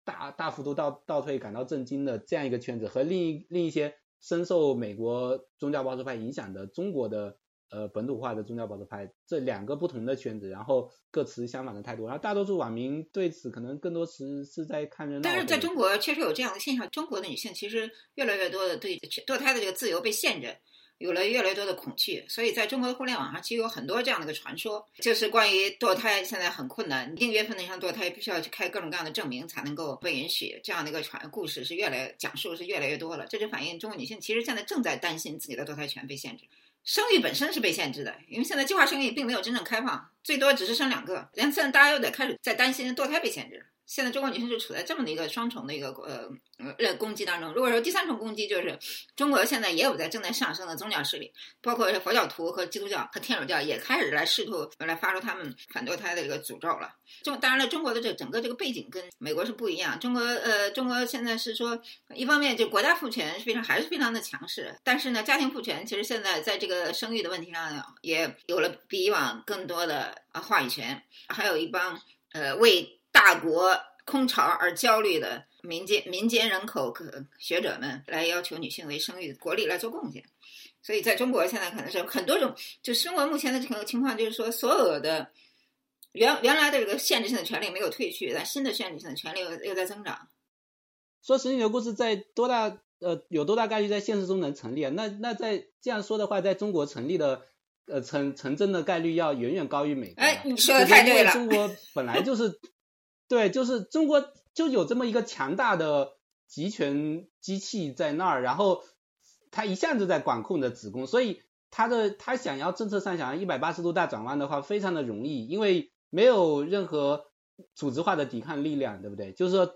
大大幅度倒倒退感到震惊的这样一个圈子，和另一另一些深受美国宗教保守派影响的中国的呃本土化的宗教保守派这两个不同的圈子，然后各持相反的态度，然后大多数网民对此可能更多是是在看热闹。但是在中国确实有这样的现象，中国的女性其实越来越多的对堕胎的这个自由被限制。有了越来越多的恐惧，所以在中国的互联网上，其实有很多这样的一个传说，就是关于堕胎现在很困难，订约分的上堕胎必须要去开各种各样的证明才能够被允许，这样的一个传故事是越来讲述是越来越多了。这就反映中国女性其实现在正在担心自己的堕胎权被限制，生育本身是被限制的，因为现在计划生育并没有真正开放，最多只是生两个，连现在大家又得开始在担心堕胎被限制。现在中国女性就处在这么的一个双重的一个呃呃攻击当中。如果说第三重攻击就是中国现在也有在正在上升的宗教势力，包括佛教徒和基督教和天主教也开始来试图来发出他们反堕胎的这个诅咒了。中当然了，中国的这整个这个背景跟美国是不一样。中国呃，中国现在是说一方面就国家父权是非常还是非常的强势，但是呢，家庭父权其实现在在这个生育的问题上也有了比以往更多的啊话语权，还有一帮呃为。大国空巢而焦虑的民间民间人口学者们来要求女性为生育国力来做贡献，所以在中国现在可能是很多种，就中国目前的这个情况就是说，所有的原原来的这个限制性的权利没有退去，但新的限制性的权利又又在增长。说实女的故事在多大呃有多大概率在现实中能成立？那那在这样说的话，在中国成立的呃成成真的概率要远远高于美国。哎，你说的太对了，中国本来就是。对，就是中国就有这么一个强大的集权机器在那儿，然后他一向就在管控着子宫，所以他的他想要政策上想要一百八十度大转弯的话，非常的容易，因为没有任何组织化的抵抗力量，对不对？就是说，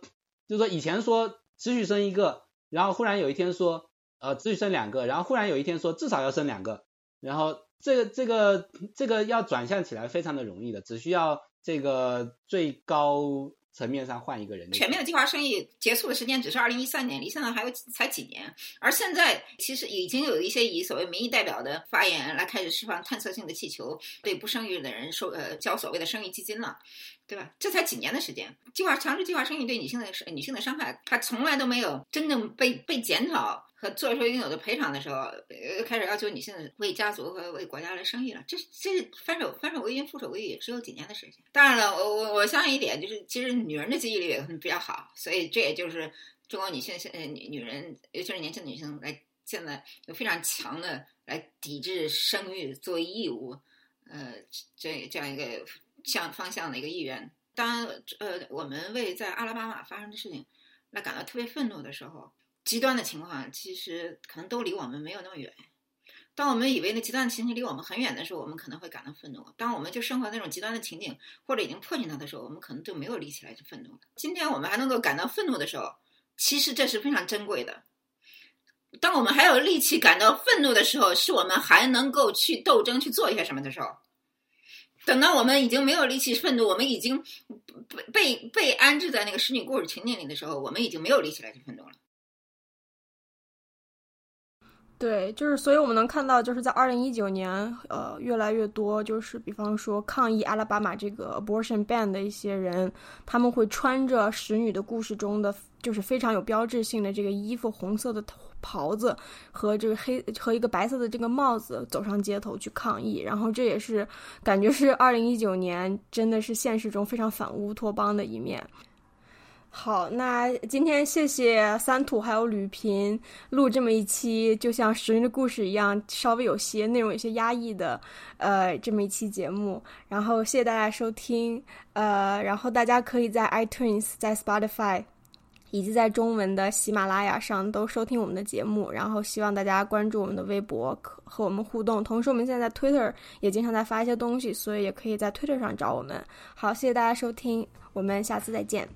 就是说以前说只许生一个，然后忽然有一天说呃只许生两个，然后忽然有一天说至少要生两个，然后这个这个这个要转向起来非常的容易的，只需要。这个最高层面上换一个人，全面的计划生育结束的时间只是二零一三年，离现在还有才几年。而现在其实已经有一些以所谓民意代表的发言来开始释放探测性的气球，对不生育的人收呃交所谓的生育基金了，对吧？这才几年的时间，计划强制计划生育对女性的女性的伤害，它从来都没有真正被被检讨。和做出应有的赔偿的时候，呃，开始要求女性为家族和为国家来生育了。这这翻手翻手为云覆手为雨，也只有几年的时间。当然了，我我我相信一点，就是其实女人的记忆力也比较好，所以这也就是中国女性现女女人，尤其是年轻女性来现在有非常强的来抵制生育作为义务，呃，这这样一个向方向的一个意愿。当呃我们为在阿拉巴马发生的事情来感到特别愤怒的时候。极端的情况其实可能都离我们没有那么远。当我们以为那极端的情景离我们很远的时候，我们可能会感到愤怒；当我们就生活那种极端的情景或者已经迫近它的时候，我们可能就没有力气来去愤怒了。今天我们还能够感到愤怒的时候，其实这是非常珍贵的。当我们还有力气感到愤怒的时候，是我们还能够去斗争去做一些什么的时候。等到我们已经没有力气愤怒，我们已经被被被安置在那个使女故事情景里的时候，我们已经没有力气来去愤怒了。对，就是所以我们能看到，就是在二零一九年，呃，越来越多，就是比方说抗议阿拉巴马这个 abortion ban 的一些人，他们会穿着《使女的故事》中的就是非常有标志性的这个衣服，红色的袍子和这个黑和一个白色的这个帽子，走上街头去抗议。然后这也是感觉是二零一九年真的是现实中非常反乌托邦的一面。好，那今天谢谢三土还有吕平录这么一期，就像《食人的故事》一样，稍微有些内容有些压抑的，呃，这么一期节目。然后谢谢大家收听，呃，然后大家可以在 iTunes、在 Spotify 以及在中文的喜马拉雅上都收听我们的节目。然后希望大家关注我们的微博，和我们互动。同时，我们现在在 Twitter 也经常在发一些东西，所以也可以在 Twitter 上找我们。好，谢谢大家收听，我们下次再见。